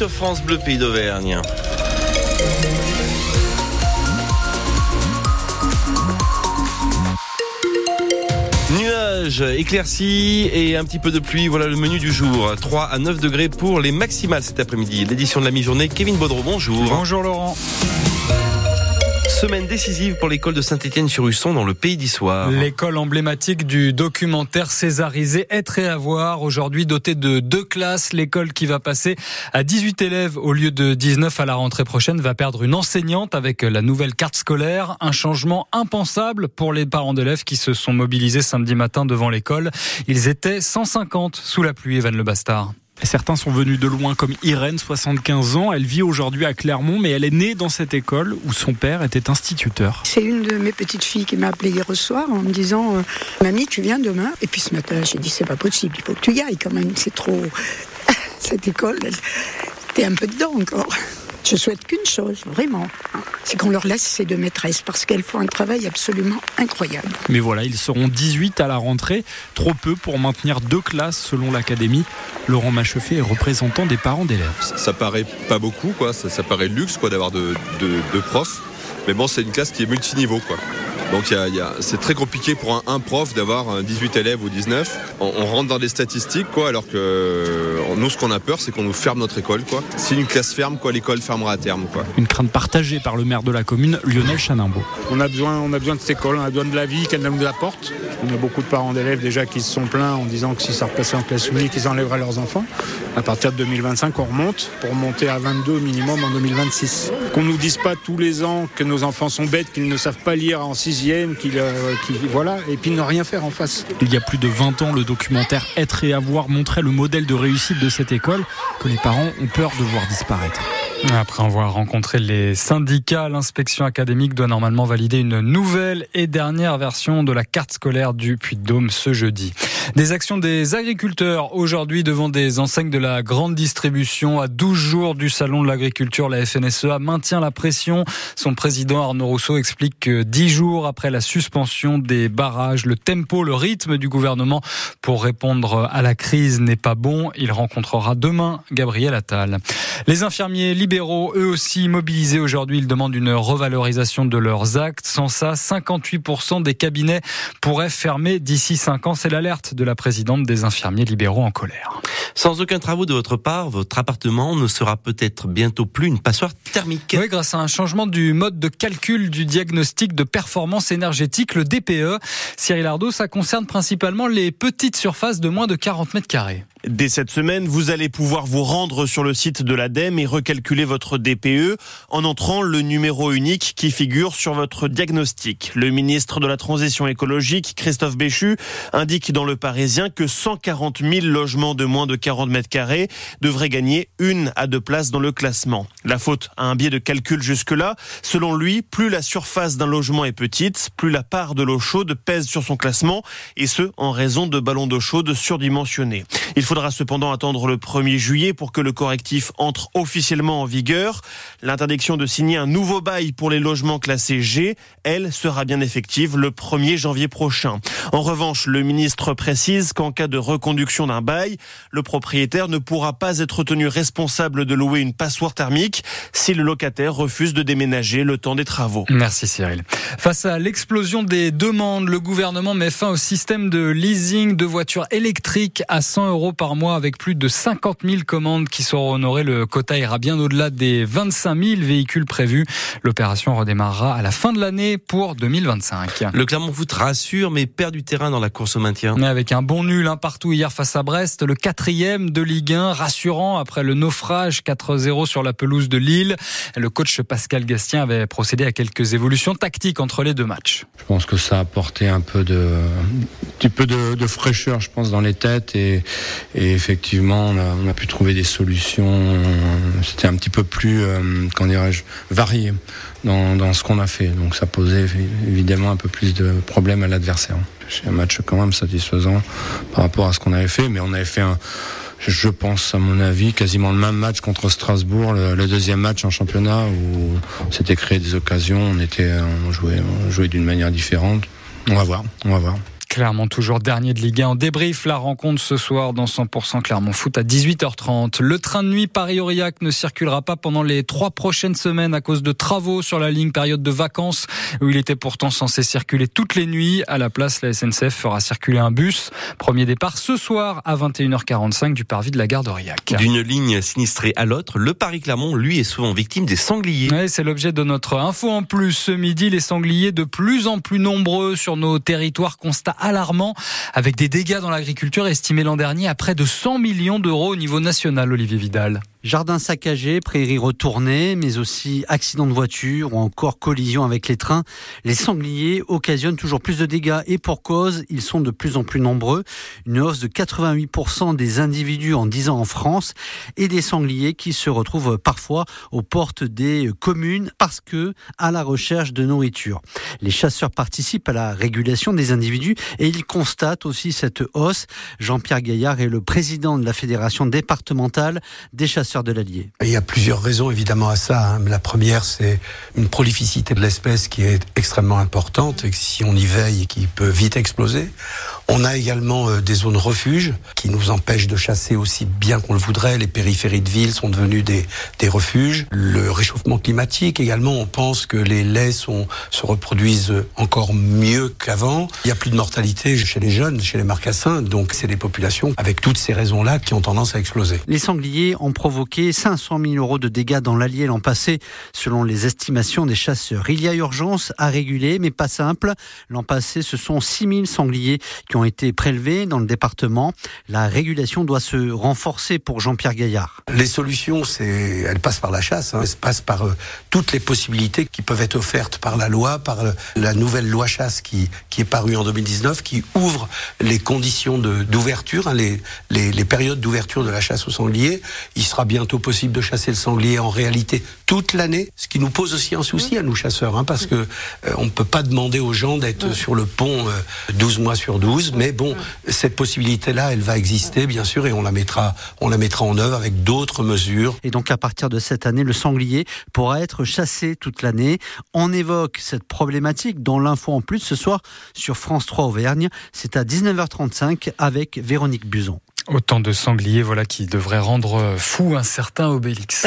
sur France Bleu Pays d'Auvergne. Nuages, éclaircies et un petit peu de pluie, voilà le menu du jour. 3 à 9 degrés pour les maximales cet après-midi. L'édition de la mi-journée, Kevin Baudreau, bonjour. Bonjour Laurent. Semaine décisive pour l'école de Saint-Étienne-sur-Usson dans le pays d'Issoire. L'école emblématique du documentaire césarisé Être et avoir, aujourd'hui dotée de deux classes. L'école qui va passer à 18 élèves au lieu de 19 à la rentrée prochaine va perdre une enseignante avec la nouvelle carte scolaire. Un changement impensable pour les parents d'élèves qui se sont mobilisés samedi matin devant l'école. Ils étaient 150 sous la pluie, Evan Le Bastard. Certains sont venus de loin comme Irène, 75 ans. Elle vit aujourd'hui à Clermont, mais elle est née dans cette école où son père était instituteur. C'est une de mes petites filles qui m'a appelé hier soir en me disant euh, Mamie, tu viens demain? Et puis ce matin, j'ai dit C'est pas possible, il faut que tu y ailles quand même. C'est trop. cette école, t'es un peu dedans encore. Je souhaite qu'une chose, vraiment, c'est qu'on leur laisse ces deux maîtresses parce qu'elles font un travail absolument incroyable. Mais voilà, ils seront 18 à la rentrée, trop peu pour maintenir deux classes selon l'académie. Laurent Macheffé est représentant des parents d'élèves. Ça, paraît pas beaucoup, quoi. Ça, paraît luxe quoi, d'avoir deux de, profs. Mais bon, c'est une classe qui est multiniveau. Quoi. Donc c'est très compliqué pour un, prof d'avoir 18 élèves ou 19. On, rentre dans des statistiques, quoi, alors que nous, ce qu'on a peur, c'est qu'on nous ferme notre école. Quoi. Si une classe ferme, quoi, l'école fermera à terme. Quoi. Une crainte partagée par le maire de la commune, Lionel Chanimbo. On a besoin, on a besoin de cette école, on a besoin de la vie qu'elle nous apporte. On a beaucoup de parents d'élèves déjà qui se sont plaints en disant que si ça repassait en classe unique, ils enlèveraient leurs enfants. À partir de 2025, on remonte pour monter à 22 minimum en 2026. Qu'on nous dise pas tous les ans que nos enfants sont bêtes, qu'ils ne savent pas lire en euh, voilà, et puis ne rien faire en face. Il y a plus de 20 ans, le documentaire Être et avoir montré le modèle de réussite de cette école que les parents ont peur de voir disparaître. Après avoir rencontré les syndicats, l'inspection académique doit normalement valider une nouvelle et dernière version de la carte scolaire du Puy-de-Dôme ce jeudi. Des actions des agriculteurs aujourd'hui devant des enseignes de la grande distribution à 12 jours du salon de l'agriculture. La FNSEA maintient la pression. Son président Arnaud Rousseau explique que 10 jours après la suspension des barrages, le tempo, le rythme du gouvernement pour répondre à la crise n'est pas bon. Il rencontrera demain Gabriel Attal. Les infirmiers libéraux, eux aussi mobilisés aujourd'hui, ils demandent une revalorisation de leurs actes. Sans ça, 58% des cabinets pourraient fermer d'ici 5 ans. C'est l'alerte de la présidente des infirmiers libéraux en colère. Sans aucun travaux de votre part, votre appartement ne sera peut-être bientôt plus une passoire thermique. Oui, grâce à un changement du mode de calcul du diagnostic de performance énergétique, le DPE. Cyril Ardo, ça concerne principalement les petites surfaces de moins de 40 mètres carrés. Dès cette semaine, vous allez pouvoir vous rendre sur le site de l'ADEME et recalculer votre DPE en entrant le numéro unique qui figure sur votre diagnostic. Le ministre de la Transition écologique, Christophe Béchu, indique dans le Parisien que 140 000 logements de moins de 40 mètres carrés devraient gagner une à deux places dans le classement. La faute a un biais de calcul jusque-là. Selon lui, plus la surface d'un logement est petite, plus la part de l'eau chaude pèse sur son classement, et ce, en raison de ballons d'eau chaude surdimensionnés. Il faudra cependant attendre le 1er juillet pour que le correctif entre officiellement en vigueur. L'interdiction de signer un nouveau bail pour les logements classés G, elle, sera bien effective le 1er janvier prochain. En revanche, le ministre précise qu'en cas de reconduction d'un bail, le propriétaire ne pourra pas être tenu responsable de louer une passoire thermique si le locataire refuse de déménager le temps des travaux. Merci Cyril. Face à l'explosion des demandes, le gouvernement met fin au système de leasing de voitures électriques à 100 euros par mois avec plus de 50 000 commandes qui seront honorées. Le quota ira bien au-delà des 25 000 véhicules prévus. L'opération redémarrera à la fin de l'année pour 2025. Le Clermont Foot rassure mais perd du terrain dans la course au maintien. Mais avec un bon nul un partout hier face à Brest, le quatrième de Ligue 1, rassurant après le naufrage 4-0 sur la pelouse de Lille. Le coach Pascal Gastien avait procédé à quelques évolutions tactiques entre les deux matchs. Je pense que ça a apporté un peu de, un petit peu de, fraîcheur, je pense, dans les têtes et, effectivement, on a, pu trouver des solutions. C'était un petit peu plus, euh, dirais-je, varié dans, dans ce qu'on a fait. Donc ça posait évidemment un peu plus de problèmes à l'adversaire. C'est un match quand même satisfaisant par rapport à ce qu'on avait fait, mais on avait fait un je pense, à mon avis, quasiment le même match contre Strasbourg, le, deuxième match en championnat où on s'était créé des occasions, on était, on jouait, on jouait d'une manière différente. On va voir, on va voir. Clermont toujours dernier de Ligue 1 en débrief la rencontre ce soir dans 100% Clermont Foot à 18h30. Le train de nuit Paris-Aurillac ne circulera pas pendant les trois prochaines semaines à cause de travaux sur la ligne période de vacances où il était pourtant censé circuler toutes les nuits. À la place, la SNCF fera circuler un bus. Premier départ ce soir à 21h45 du parvis de la gare d'Aurillac. D'une ligne sinistrée à l'autre, le Paris-Clermont, lui, est souvent victime des sangliers. Ouais, c'est l'objet de notre info en plus. Ce midi, les sangliers de plus en plus nombreux sur nos territoires. Constat alarmant avec des dégâts dans l'agriculture estimés l'an dernier à près de 100 millions d'euros au niveau national, Olivier Vidal. Jardins saccagés, prairies retournées, mais aussi accidents de voiture ou encore collisions avec les trains. Les sangliers occasionnent toujours plus de dégâts et pour cause, ils sont de plus en plus nombreux. Une hausse de 88% des individus en 10 ans en France et des sangliers qui se retrouvent parfois aux portes des communes parce que à la recherche de nourriture. Les chasseurs participent à la régulation des individus et ils constatent aussi cette hausse. Jean-Pierre Gaillard est le président de la fédération départementale des chasseurs de l'Allier. Il y a plusieurs raisons évidemment à ça. Hein. La première, c'est une prolificité de l'espèce qui est extrêmement importante et si on y veille, qui peut vite exploser. On a également euh, des zones refuges qui nous empêchent de chasser aussi bien qu'on le voudrait. Les périphéries de villes sont devenues des, des refuges. Le réchauffement climatique également, on pense que les laits sont, se reproduisent encore mieux qu'avant. Il n'y a plus de mortalité chez les jeunes, chez les marcassins. Donc c'est des populations avec toutes ces raisons-là qui ont tendance à exploser. Les sangliers ont provoqué 500 000 euros de dégâts dans l'Allier l'an passé, selon les estimations des chasseurs. Il y a urgence à réguler, mais pas simple. L'an passé, ce sont 6 000 sangliers qui ont été prélevés dans le département. La régulation doit se renforcer pour Jean-Pierre Gaillard. Les solutions, c'est, elles passent par la chasse, hein. elles passent par euh, toutes les possibilités qui peuvent être offertes par la loi, par euh, la nouvelle loi chasse qui, qui est parue en 2019, qui ouvre les conditions d'ouverture, hein, les, les, les périodes d'ouverture de la chasse au sanglier. Il sera bientôt possible de chasser le sanglier en réalité toute l'année, ce qui nous pose aussi un souci à nous chasseurs, hein, parce que euh, on ne peut pas demander aux gens d'être sur le pont euh, 12 mois sur 12, mais bon, cette possibilité-là, elle va exister bien sûr, et on la mettra, on la mettra en œuvre avec d'autres mesures. Et donc à partir de cette année, le sanglier pourra être chassé toute l'année. On évoque cette problématique dans l'info en plus ce soir sur France 3 Auvergne. C'est à 19h35 avec Véronique Buzon. Autant de sangliers voilà qui devraient rendre fou un certain Obélix.